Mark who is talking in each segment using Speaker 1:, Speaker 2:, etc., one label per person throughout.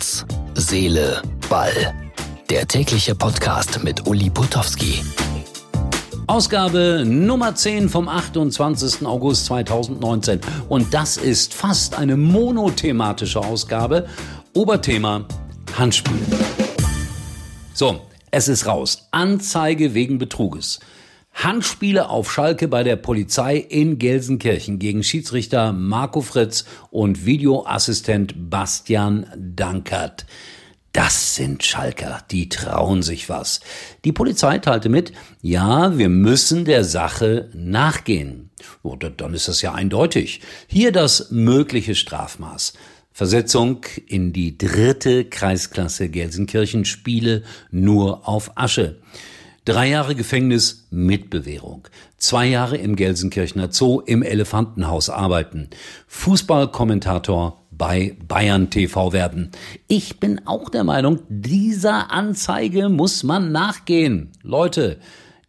Speaker 1: Herz, Seele, Ball. Der tägliche Podcast mit Uli Putowski.
Speaker 2: Ausgabe Nummer 10 vom 28. August 2019. Und das ist fast eine monothematische Ausgabe. Oberthema Handspiel. So, es ist raus. Anzeige wegen Betruges. Handspiele auf Schalke bei der Polizei in Gelsenkirchen gegen Schiedsrichter Marco Fritz und Videoassistent Bastian Dankert. Das sind Schalker, die trauen sich was. Die Polizei teilte mit, ja, wir müssen der Sache nachgehen. Oder dann ist das ja eindeutig. Hier das mögliche Strafmaß. Versetzung in die dritte Kreisklasse Gelsenkirchen Spiele nur auf Asche. Drei Jahre Gefängnis mit Bewährung. Zwei Jahre im Gelsenkirchener Zoo im Elefantenhaus arbeiten. Fußballkommentator bei Bayern TV werden. Ich bin auch der Meinung, dieser Anzeige muss man nachgehen. Leute,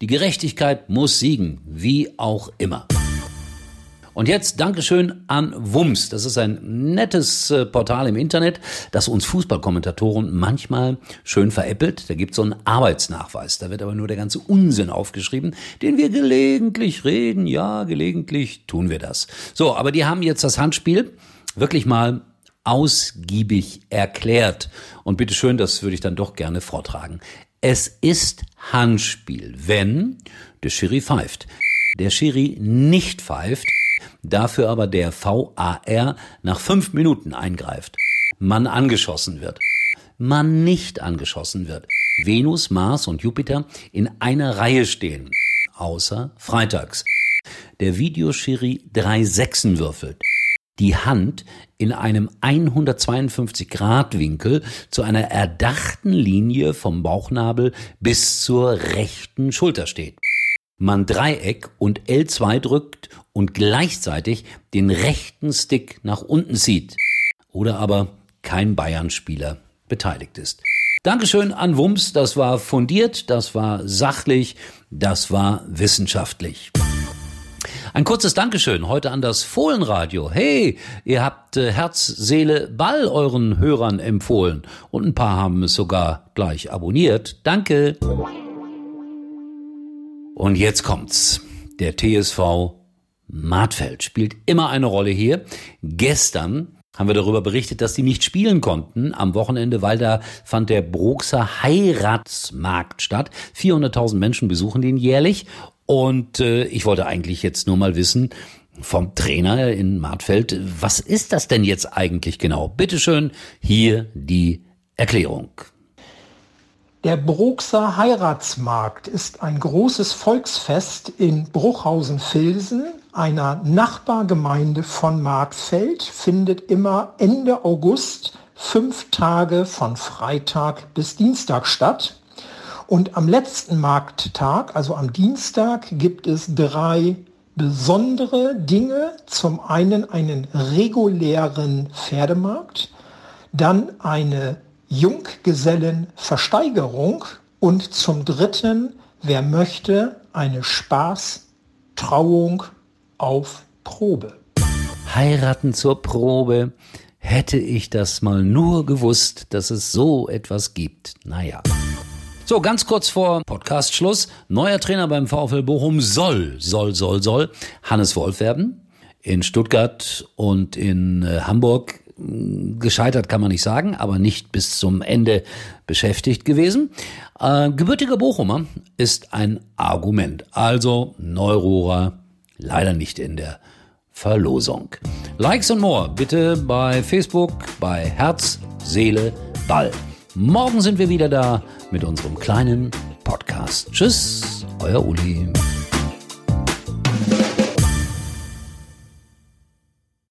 Speaker 2: die Gerechtigkeit muss siegen, wie auch immer. Und jetzt Dankeschön an Wums. Das ist ein nettes äh, Portal im Internet, das uns Fußballkommentatoren manchmal schön veräppelt. Da gibt es so einen Arbeitsnachweis. Da wird aber nur der ganze Unsinn aufgeschrieben, den wir gelegentlich reden. Ja, gelegentlich tun wir das. So, aber die haben jetzt das Handspiel wirklich mal ausgiebig erklärt. Und bitteschön, das würde ich dann doch gerne vortragen. Es ist Handspiel, wenn der Schiri pfeift. Der Schiri nicht pfeift, dafür aber der VAR nach fünf Minuten eingreift, man angeschossen wird, man nicht angeschossen wird, Venus, Mars und Jupiter in einer Reihe stehen, außer freitags. Der Videoschiri drei Sechsen würfelt, die Hand in einem 152 Grad Winkel zu einer erdachten Linie vom Bauchnabel bis zur rechten Schulter steht man Dreieck und L2 drückt und gleichzeitig den rechten Stick nach unten zieht. Oder aber kein Bayern-Spieler beteiligt ist. Dankeschön an Wumms, das war fundiert, das war sachlich, das war wissenschaftlich. Ein kurzes Dankeschön heute an das Fohlenradio. Hey, ihr habt äh, Herz, Seele, Ball euren Hörern empfohlen und ein paar haben es sogar gleich abonniert. Danke. Und jetzt kommt's. Der TSV Martfeld spielt immer eine Rolle hier. Gestern haben wir darüber berichtet, dass die nicht spielen konnten am Wochenende, weil da fand der Bruxer Heiratsmarkt statt. 400.000 Menschen besuchen den jährlich. Und äh, ich wollte eigentlich jetzt nur mal wissen vom Trainer in Martfeld, was ist das denn jetzt eigentlich genau? Bitteschön, hier die Erklärung.
Speaker 3: Der Bruxer Heiratsmarkt ist ein großes Volksfest in Bruchhausen-Filsen, einer Nachbargemeinde von Markfeld, findet immer Ende August fünf Tage von Freitag bis Dienstag statt. Und am letzten Markttag, also am Dienstag, gibt es drei besondere Dinge. Zum einen einen regulären Pferdemarkt, dann eine Junggesellenversteigerung und zum Dritten, wer möchte, eine Spaßtrauung auf Probe.
Speaker 2: Heiraten zur Probe. Hätte ich das mal nur gewusst, dass es so etwas gibt. Naja. So, ganz kurz vor Podcast-Schluss. Neuer Trainer beim VfL Bochum soll, soll, soll, soll Hannes Wolf werden. In Stuttgart und in äh, Hamburg gescheitert kann man nicht sagen, aber nicht bis zum Ende beschäftigt gewesen. Äh, gebürtiger Bochumer ist ein Argument. Also Neurohrer leider nicht in der Verlosung. Likes und more bitte bei Facebook, bei Herz, Seele, Ball. Morgen sind wir wieder da mit unserem kleinen Podcast. Tschüss, euer Uli.